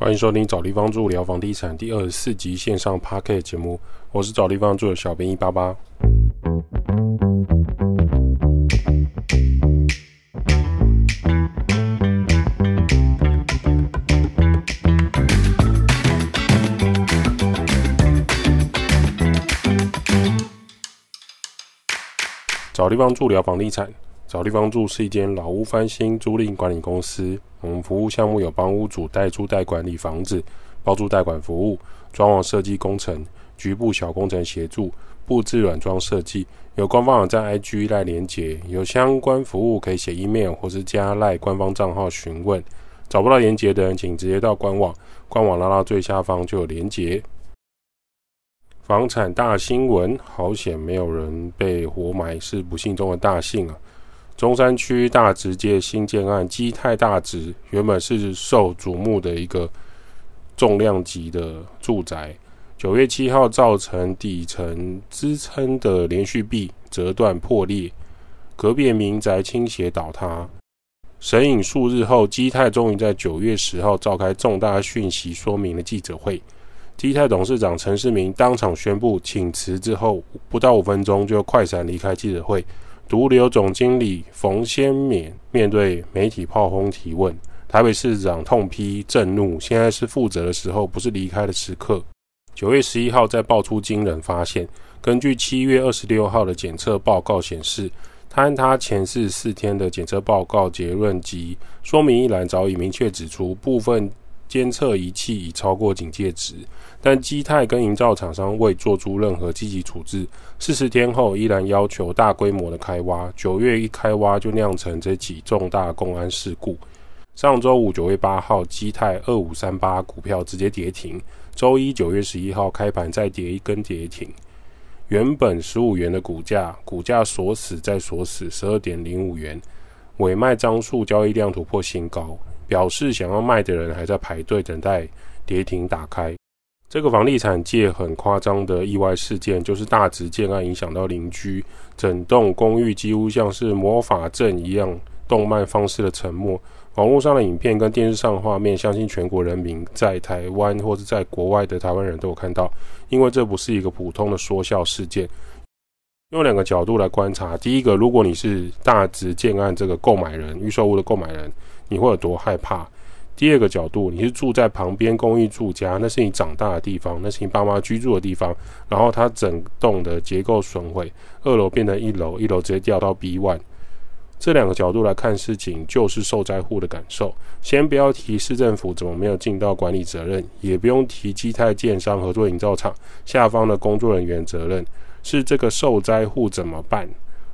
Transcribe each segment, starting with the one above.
欢迎收听找地方住聊房地产第二十四集线上 p a r k e t 节目，我是找地方住的小编一八八。找地方住聊房地产，找地方住是一间老屋翻新租赁管理公司。我们服务项目有帮屋主代租代管理房子、包租代管服务、装潢设计工程、局部小工程协助、布置软装设计。有官方网站 IG 赖连接，有相关服务可以写 email 或是加赖官方账号询问。找不到连接的人，请直接到官网，官网拉到最下方就有连接。房产大新闻，好险没有人被活埋，是不幸中的大幸啊！中山区大直街新建案基泰大直，原本是受瞩目的一个重量级的住宅，九月七号造成底层支撑的连续壁折断破裂，隔壁民宅倾斜倒塌。神隐数日后，基泰终于在九月十号召开重大讯息说明的记者会。基泰董事长陈世明当场宣布请辞之后，不到五分钟就快闪离开记者会。独留总经理冯先勉面对媒体炮轰提问，台北市长痛批震怒，现在是负责的时候，不是离开的时刻。九月十一号再爆出惊人发现，根据七月二十六号的检测报告显示，他和他前四四天的检测报告结论及说明一栏早已明确指出部分。监测仪器已超过警戒值，但基泰跟营造厂商未做出任何积极处置。四十天后，依然要求大规模的开挖。九月一开挖就酿成这起重大公安事故。上周五九月八号，基泰二五三八股票直接跌停。周一九月十一号开盘再跌一根跌停。原本十五元的股价，股价锁死再锁死十二点零五元。尾卖张数交易量突破新高。表示想要卖的人还在排队等待跌停打开。这个房地产界很夸张的意外事件，就是大直建案影响到邻居，整栋公寓几乎像是魔法阵一样，动漫方式的沉默。网络上的影片跟电视上的画面，相信全国人民在台湾或是在国外的台湾人都有看到，因为这不是一个普通的说笑事件。用两个角度来观察，第一个，如果你是大直建案这个购买人，预售屋的购买人。你会有多害怕？第二个角度，你是住在旁边公寓住家，那是你长大的地方，那是你爸妈居住的地方。然后它整栋的结构损毁，二楼变成一楼，一楼直接掉到 B one。这两个角度来看事情，就是受灾户的感受。先不要提市政府怎么没有尽到管理责任，也不用提基泰建商合作营造厂下方的工作人员责任，是这个受灾户怎么办？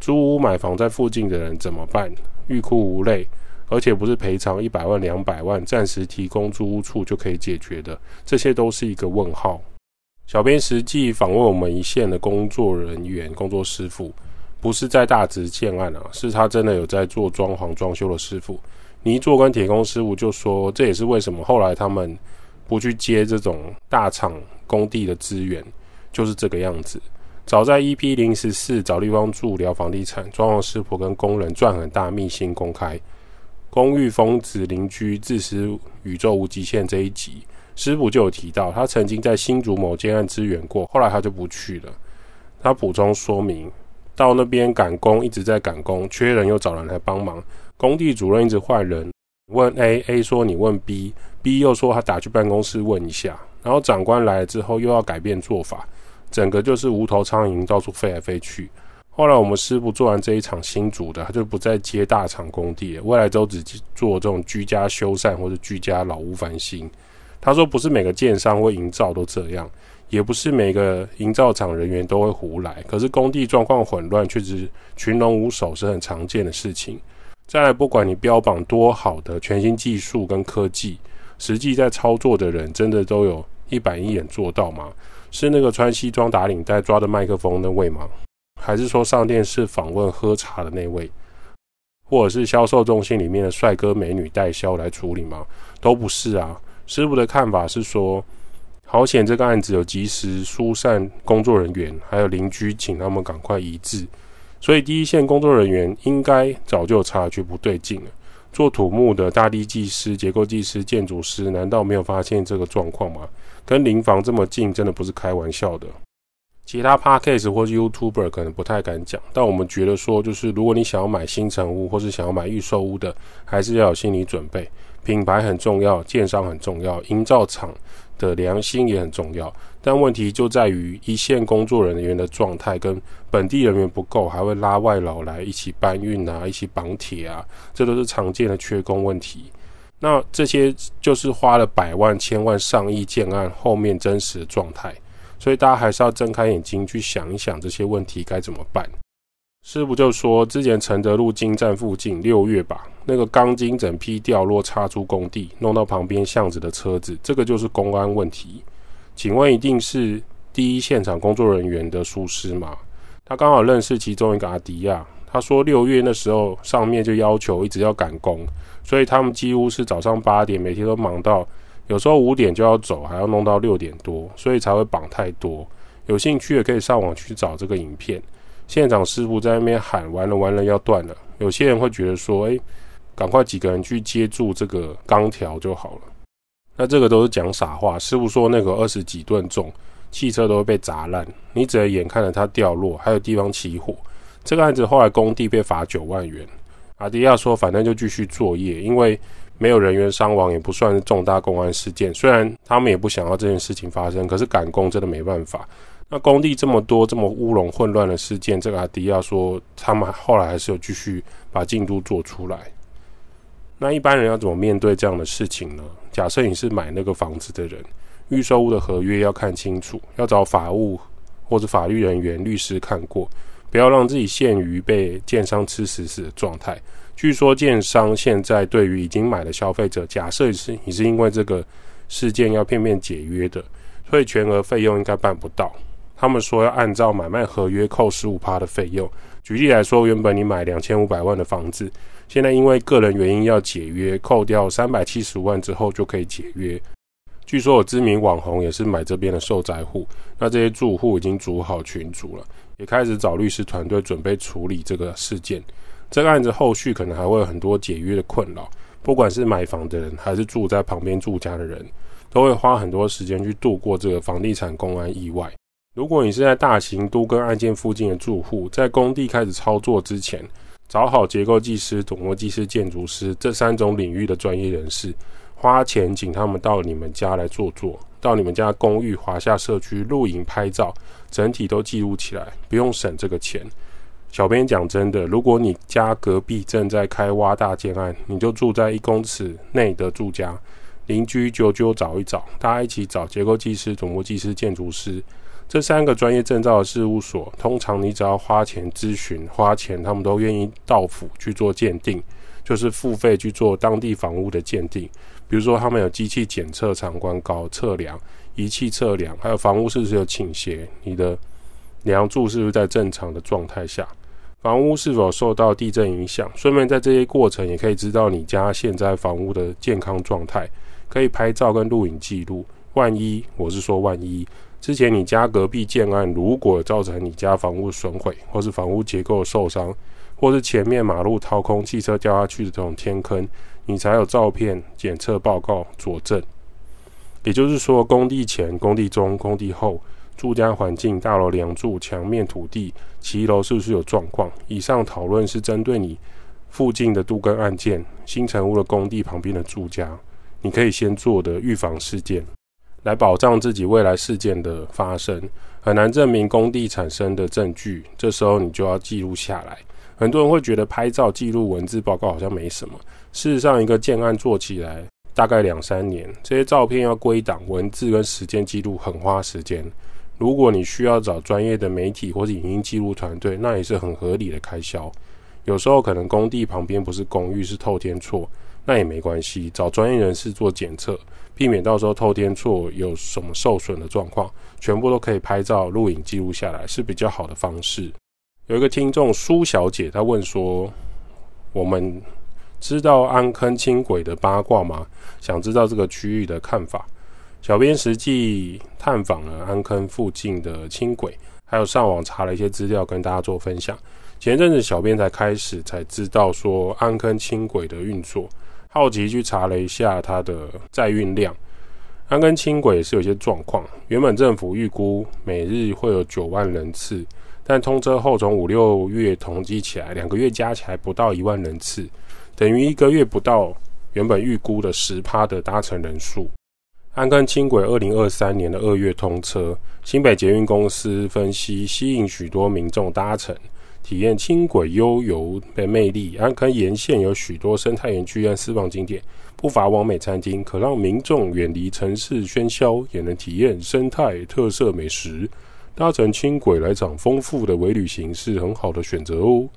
租屋买房在附近的人怎么办？欲哭无泪。而且不是赔偿一百万、两百万，暂时提供租屋处就可以解决的，这些都是一个问号。小编实际访问我们一线的工作人员、工作师傅，不是在大直建案啊，是他真的有在做装潢装修的师傅。泥做跟铁工师傅就说，这也是为什么后来他们不去接这种大厂工地的资源，就是这个样子。早在 EP 零十四找地方住聊房地产，装潢师傅跟工人赚很大，密信公开。公寓疯子邻居自私宇宙无极限这一集，师傅就有提到，他曾经在新竹某间案支援过，后来他就不去了。他补充说明，到那边赶工一直在赶工，缺人又找人来帮忙，工地主任一直换人，问 A，A 说你问 B，B 又说他打去办公室问一下，然后长官来了之后又要改变做法，整个就是无头苍蝇到处飞来飞去。后来我们师傅做完这一场新组的，他就不再接大厂工地，未来都只做这种居家修缮或者居家老屋翻新。他说，不是每个建商或营造都这样，也不是每个营造厂人员都会胡来。可是工地状况混乱，确实群龙无首是很常见的事情。再来，不管你标榜多好的全新技术跟科技，实际在操作的人，真的都有一板一眼做到吗？是那个穿西装打领带抓着麦克风那位吗？还是说上电视访问喝茶的那位，或者是销售中心里面的帅哥美女代销来处理吗？都不是啊。师傅的看法是说，好险这个案子有及时疏散工作人员，还有邻居，请他们赶快移置。所以第一线工作人员应该早就察觉不对劲了。做土木的大地技师、结构技师、建筑师，难道没有发现这个状况吗？跟邻房这么近，真的不是开玩笑的。其他 podcast 或是 YouTuber 可能不太敢讲，但我们觉得说，就是如果你想要买新城屋，或是想要买预售屋的，还是要有心理准备。品牌很重要，建商很重要，营造厂的良心也很重要。但问题就在于一线工作人员的状态跟本地人员不够，还会拉外劳来一起搬运啊，一起绑铁啊，这都是常见的缺工问题。那这些就是花了百万、千万、上亿建案后面真实的状态。所以大家还是要睁开眼睛去想一想这些问题该怎么办。师傅就说，之前承德路金站附近六月吧，那个钢筋整批掉落插出工地，弄到旁边巷子的车子，这个就是公安问题。请问一定是第一现场工作人员的疏失吗？他刚好认识其中一个阿迪亚，他说六月那时候上面就要求一直要赶工，所以他们几乎是早上八点每天都忙到。有时候五点就要走，还要弄到六点多，所以才会绑太多。有兴趣的可以上网去找这个影片。现场师傅在那边喊：“完了完了，要断了。”有些人会觉得说：“诶，赶快几个人去接住这个钢条就好了。”那这个都是讲傻话。师傅说那个二十几吨重汽车都会被砸烂，你只能眼看着它掉落，还有地方起火。这个案子后来工地被罚九万元。阿迪亚说：“反正就继续作业，因为。”没有人员伤亡，也不算是重大公安事件。虽然他们也不想要这件事情发生，可是赶工真的没办法。那工地这么多这么乌龙混乱的事件，这个阿迪亚说，他们后来还是有继续把进度做出来。那一般人要怎么面对这样的事情呢？假设你是买那个房子的人，预售屋的合约要看清楚，要找法务或者法律人员、律师看过，不要让自己陷于被建商吃死死的状态。据说建商现在对于已经买的消费者，假设是你是因为这个事件要片面解约的，所以全额费用应该办不到。他们说要按照买卖合约扣十五趴的费用。举例来说，原本你买两千五百万的房子，现在因为个人原因要解约，扣掉三百七十万之后就可以解约。据说有知名网红也是买这边的受灾户，那这些住户已经组好群组了，也开始找律师团队准备处理这个事件。这个案子后续可能还会有很多解约的困扰，不管是买房的人还是住在旁边住家的人，都会花很多时间去度过这个房地产公安意外。如果你是在大型都跟案件附近的住户，在工地开始操作之前，找好结构技师、土木技师、建筑师这三种领域的专业人士，花钱请他们到你们家来坐坐，到你们家公寓、华夏社区露营拍照，整体都记录起来，不用省这个钱。小编讲真的，如果你家隔壁正在开挖大建案，你就住在一公尺内的住家，邻居久久找一找，大家一起找结构技师、土木技师、建筑师这三个专业证照的事务所，通常你只要花钱咨询，花钱他们都愿意到府去做鉴定，就是付费去做当地房屋的鉴定。比如说他们有机器检测长宽高、测量仪器测量，还有房屋是不是有倾斜，你的梁柱是不是在正常的状态下。房屋是否受到地震影响？顺便在这些过程也可以知道你家现在房屋的健康状态，可以拍照跟录影记录。万一我是说万一之前你家隔壁建案如果造成你家房屋损毁，或是房屋结构受伤，或是前面马路掏空、汽车掉下去的这种天坑，你才有照片检测报告佐证。也就是说，工地前、工地中、工地后。住家环境、大楼梁柱、墙面、土地、骑楼是不是有状况？以上讨论是针对你附近的杜根案件、新城屋的工地旁边的住家，你可以先做的预防事件，来保障自己未来事件的发生。很难证明工地产生的证据，这时候你就要记录下来。很多人会觉得拍照记录文字报告好像没什么，事实上，一个建案做起来大概两三年，这些照片要归档、文字跟时间记录很花时间。如果你需要找专业的媒体或者影音记录团队，那也是很合理的开销。有时候可能工地旁边不是公寓，是透天厝，那也没关系，找专业人士做检测，避免到时候透天厝有什么受损的状况，全部都可以拍照、录影记录下来，是比较好的方式。有一个听众苏小姐，她问说：“我们知道安坑轻轨的八卦吗？想知道这个区域的看法。”小编实际探访了安坑附近的轻轨，还有上网查了一些资料，跟大家做分享。前阵子小编才开始才知道说安坑轻轨的运作，好奇去查了一下它的载运量。安坑轻轨是有些状况，原本政府预估每日会有九万人次，但通车后从五六月统计起来，两个月加起来不到一万人次，等于一个月不到原本预估的十趴的搭乘人数。安坑轻轨二零二三年的二月通车，新北捷运公司分析吸引许多民众搭乘，体验轻轨悠游的魅力。安坑沿线有许多生态园区和私房景点，不乏完美餐厅，可让民众远离城市喧嚣，也能体验生态特色美食。搭乘轻轨来场丰富的微旅行是很好的选择哦。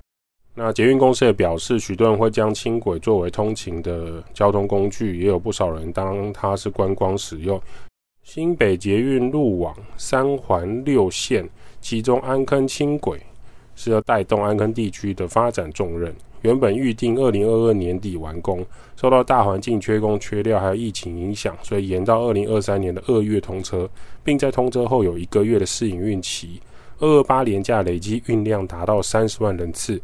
那捷运公司也表示，许多人会将轻轨作为通勤的交通工具，也有不少人当它是观光使用。新北捷运路网三环六线，其中安坑轻轨是要带动安坑地区的发展重任。原本预定二零二二年底完工，受到大环境缺工缺料还有疫情影响，所以延到二零二三年的二月通车，并在通车后有一个月的试营运期。二二八年假累积运量达到三十万人次。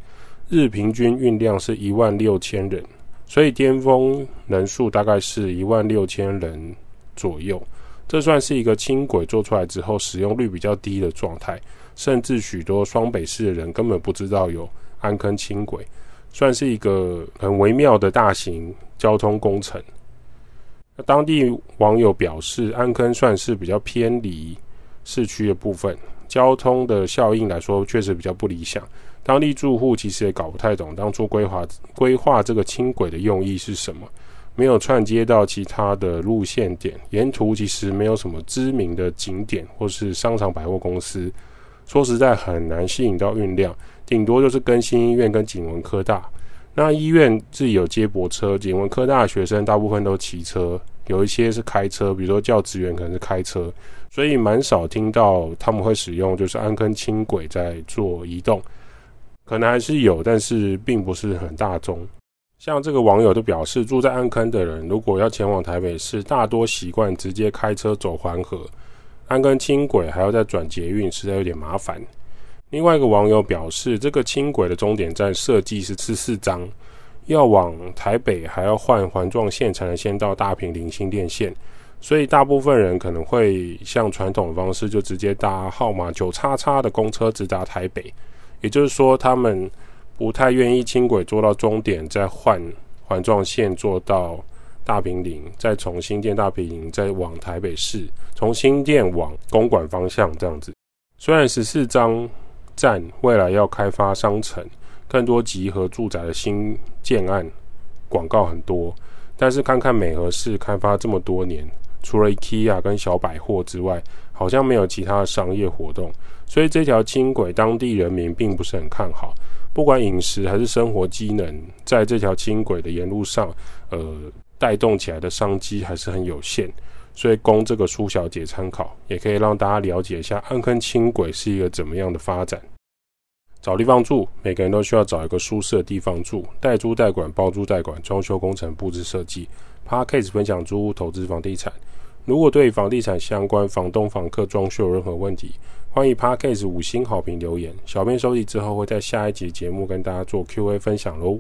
日平均运量是一万六千人，所以巅峰人数大概是一万六千人左右。这算是一个轻轨做出来之后使用率比较低的状态，甚至许多双北市的人根本不知道有安坑轻轨，算是一个很微妙的大型交通工程。那当地网友表示，安坑算是比较偏离市区的部分，交通的效应来说确实比较不理想。当地住户其实也搞不太懂当初规划规划这个轻轨的用意是什么，没有串接到其他的路线点，沿途其实没有什么知名的景点或是商场百货公司，说实在很难吸引到运量，顶多就是更新医院跟景文科大。那医院自己有接驳车，景文科大的学生大部分都骑车，有一些是开车，比如说教职员可能是开车，所以蛮少听到他们会使用就是安坑轻轨在做移动。可能还是有，但是并不是很大众。像这个网友都表示，住在安坑的人如果要前往台北市，大多习惯直接开车走环河。安坑轻轨还要再转捷运，实在有点麻烦。另外一个网友表示，这个轻轨的终点站设计是十四张，要往台北还要换环状线才能先到大平林新店线，所以大部分人可能会像传统的方式，就直接搭号码九叉叉的公车直达台北。也就是说，他们不太愿意轻轨坐到终点，再换环状线坐到大平林，再从新店大平林再往台北市，从新店往公馆方向这样子。虽然十四张站未来要开发商城，更多集合住宅的新建案，广告很多，但是看看美和市开发这么多年。除了 IKEA 跟小百货之外，好像没有其他的商业活动，所以这条轻轨当地人民并不是很看好。不管饮食还是生活机能，在这条轻轨的沿路上，呃，带动起来的商机还是很有限。所以供这个苏小姐参考，也可以让大家了解一下安坑轻轨是一个怎么样的发展。找地方住，每个人都需要找一个舒适的地方住。代租代管、包租代管、装修工程、布置设计。p a r k a s e 分享租屋投资房地产。如果对房地产相关、房东、房客装修有任何问题，欢迎 p a r k a s e 五星好评留言。小编收集之后，会在下一集节目跟大家做 Q&A 分享喽。